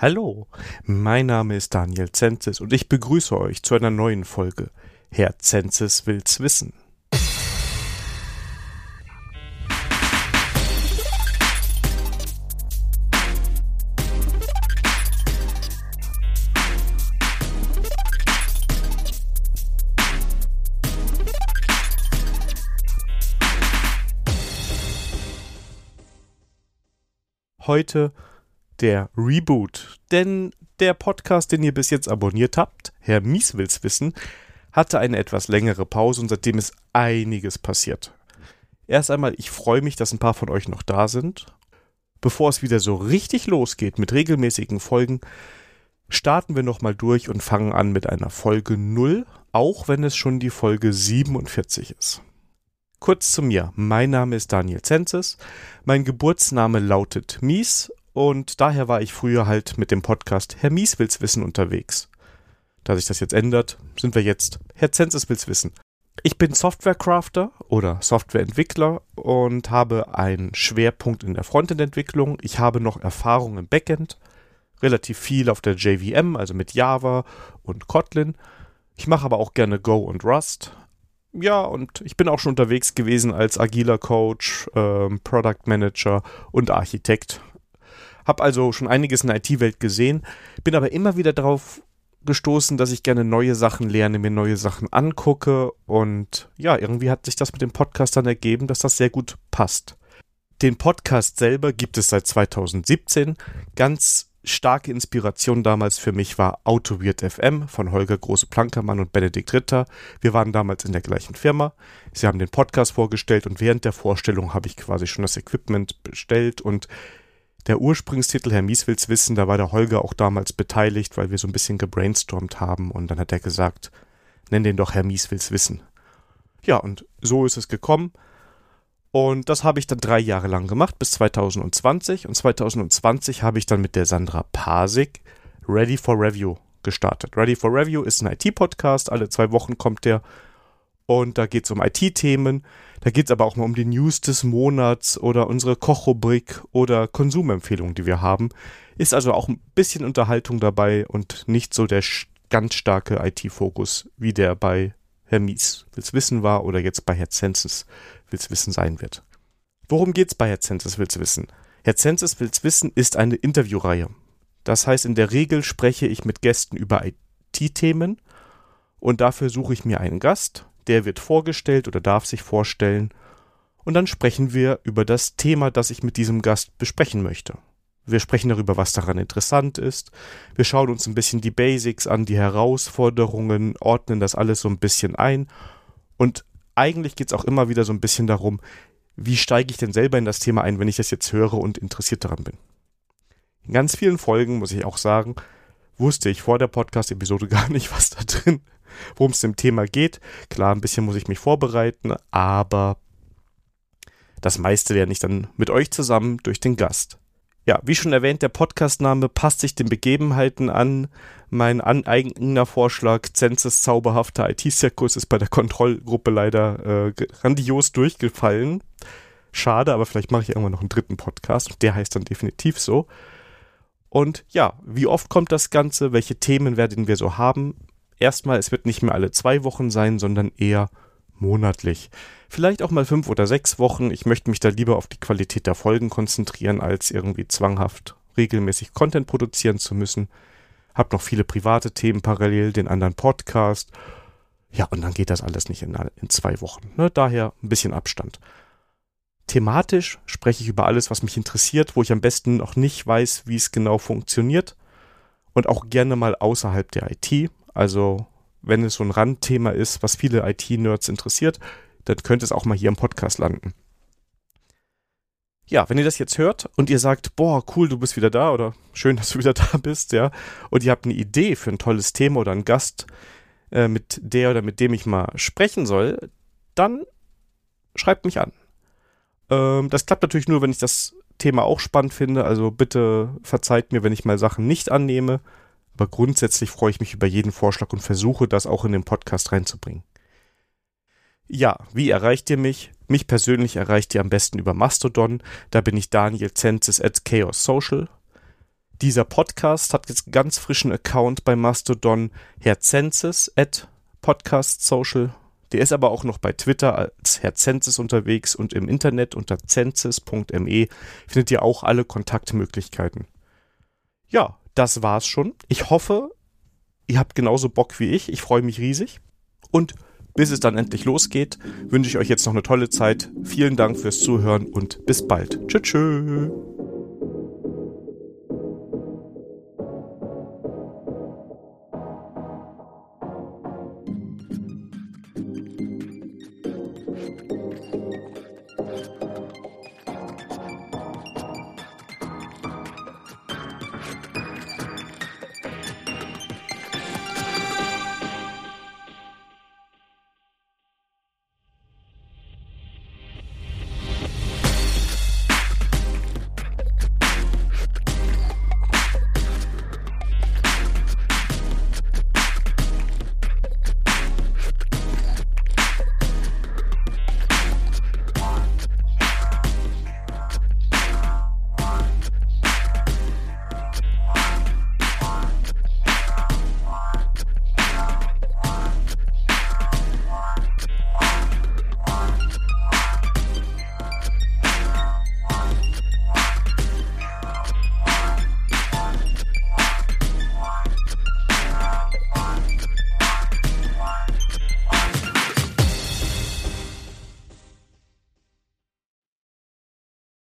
Hallo, mein Name ist Daniel Zenzis und ich begrüße euch zu einer neuen Folge. Herr Zenzis will's wissen. Heute der Reboot. Denn der Podcast, den ihr bis jetzt abonniert habt, Herr Mies will's wissen, hatte eine etwas längere Pause und seitdem ist einiges passiert. Erst einmal, ich freue mich, dass ein paar von euch noch da sind. Bevor es wieder so richtig losgeht mit regelmäßigen Folgen, starten wir nochmal durch und fangen an mit einer Folge 0, auch wenn es schon die Folge 47 ist. Kurz zu mir. Mein Name ist Daniel Zenzes. Mein Geburtsname lautet Mies und daher war ich früher halt mit dem Podcast Herr Mies will's wissen unterwegs. Da sich das jetzt ändert, sind wir jetzt Herr Zenzes will's wissen. Ich bin Softwarecrafter oder Softwareentwickler und habe einen Schwerpunkt in der Frontend-Entwicklung. Ich habe noch Erfahrung im Backend, relativ viel auf der JVM, also mit Java und Kotlin. Ich mache aber auch gerne Go und Rust. Ja, und ich bin auch schon unterwegs gewesen als agiler Coach, ähm, Product Manager und Architekt. Hab also schon einiges in der IT-Welt gesehen, bin aber immer wieder darauf gestoßen, dass ich gerne neue Sachen lerne, mir neue Sachen angucke und ja, irgendwie hat sich das mit dem Podcast dann ergeben, dass das sehr gut passt. Den Podcast selber gibt es seit 2017. Ganz starke Inspiration damals für mich war Autoweird FM von Holger Große-Plankermann und Benedikt Ritter. Wir waren damals in der gleichen Firma. Sie haben den Podcast vorgestellt und während der Vorstellung habe ich quasi schon das Equipment bestellt und der Ursprungstitel Herr Mies will's wissen, da war der Holger auch damals beteiligt, weil wir so ein bisschen gebrainstormt haben und dann hat er gesagt, nenn den doch Herr Mies will's wissen. Ja, und so ist es gekommen. Und das habe ich dann drei Jahre lang gemacht, bis 2020. Und 2020 habe ich dann mit der Sandra Pasik Ready for Review gestartet. Ready for Review ist ein IT-Podcast, alle zwei Wochen kommt der und da geht es um IT-Themen. Da geht es aber auch mal um die News des Monats oder unsere Kochrubrik oder Konsumempfehlungen, die wir haben. Ist also auch ein bisschen Unterhaltung dabei und nicht so der ganz starke IT-Fokus, wie der bei Herr Mies Will's Wissen war oder jetzt bei Herr Zensus Will's Wissen sein wird. Worum geht's bei Herr Zensus Will's Wissen? Herr Zensus Will's Wissen ist eine Interviewreihe. Das heißt, in der Regel spreche ich mit Gästen über IT-Themen und dafür suche ich mir einen Gast, der wird vorgestellt oder darf sich vorstellen und dann sprechen wir über das Thema, das ich mit diesem Gast besprechen möchte. Wir sprechen darüber, was daran interessant ist. Wir schauen uns ein bisschen die Basics an, die Herausforderungen, ordnen das alles so ein bisschen ein. Und eigentlich geht es auch immer wieder so ein bisschen darum, wie steige ich denn selber in das Thema ein, wenn ich das jetzt höre und interessiert daran bin. In ganz vielen Folgen, muss ich auch sagen, wusste ich vor der Podcast-Episode gar nicht, was da drin worum es im Thema geht. Klar, ein bisschen muss ich mich vorbereiten, aber das meiste lerne ich dann mit euch zusammen durch den Gast. Ja, wie schon erwähnt, der Podcastname passt sich den Begebenheiten an. Mein eigener Vorschlag, Zensus zauberhafter IT-Zirkus, ist bei der Kontrollgruppe leider äh, grandios durchgefallen. Schade, aber vielleicht mache ich irgendwann noch einen dritten Podcast und der heißt dann definitiv so. Und ja, wie oft kommt das Ganze? Welche Themen werden wir so haben? Erstmal, es wird nicht mehr alle zwei Wochen sein, sondern eher monatlich. Vielleicht auch mal fünf oder sechs Wochen. Ich möchte mich da lieber auf die Qualität der Folgen konzentrieren, als irgendwie zwanghaft regelmäßig Content produzieren zu müssen. Hab noch viele private Themen parallel, den anderen Podcast. Ja, und dann geht das alles nicht in, in zwei Wochen. Ne? Daher ein bisschen Abstand. Thematisch spreche ich über alles, was mich interessiert, wo ich am besten noch nicht weiß, wie es genau funktioniert. Und auch gerne mal außerhalb der IT. Also, wenn es so ein Randthema ist, was viele IT-Nerds interessiert, dann könnte es auch mal hier im Podcast landen. Ja, wenn ihr das jetzt hört und ihr sagt, boah, cool, du bist wieder da oder schön, dass du wieder da bist, ja, und ihr habt eine Idee für ein tolles Thema oder einen Gast, äh, mit der oder mit dem ich mal sprechen soll, dann schreibt mich an. Ähm, das klappt natürlich nur, wenn ich das Thema auch spannend finde, also bitte verzeiht mir, wenn ich mal Sachen nicht annehme aber grundsätzlich freue ich mich über jeden Vorschlag und versuche das auch in den Podcast reinzubringen. Ja, wie erreicht ihr mich? Mich persönlich erreicht ihr am besten über Mastodon. Da bin ich Daniel Zenzis at Chaos Social. Dieser Podcast hat jetzt einen ganz frischen Account bei Mastodon Herzensis at Podcast Social. Der ist aber auch noch bei Twitter als Herzensis unterwegs und im Internet unter zensis.me findet ihr auch alle Kontaktmöglichkeiten. Ja, das war's schon. Ich hoffe, ihr habt genauso Bock wie ich. Ich freue mich riesig. Und bis es dann endlich losgeht, wünsche ich euch jetzt noch eine tolle Zeit. Vielen Dank fürs Zuhören und bis bald. Tschüss. tschüss.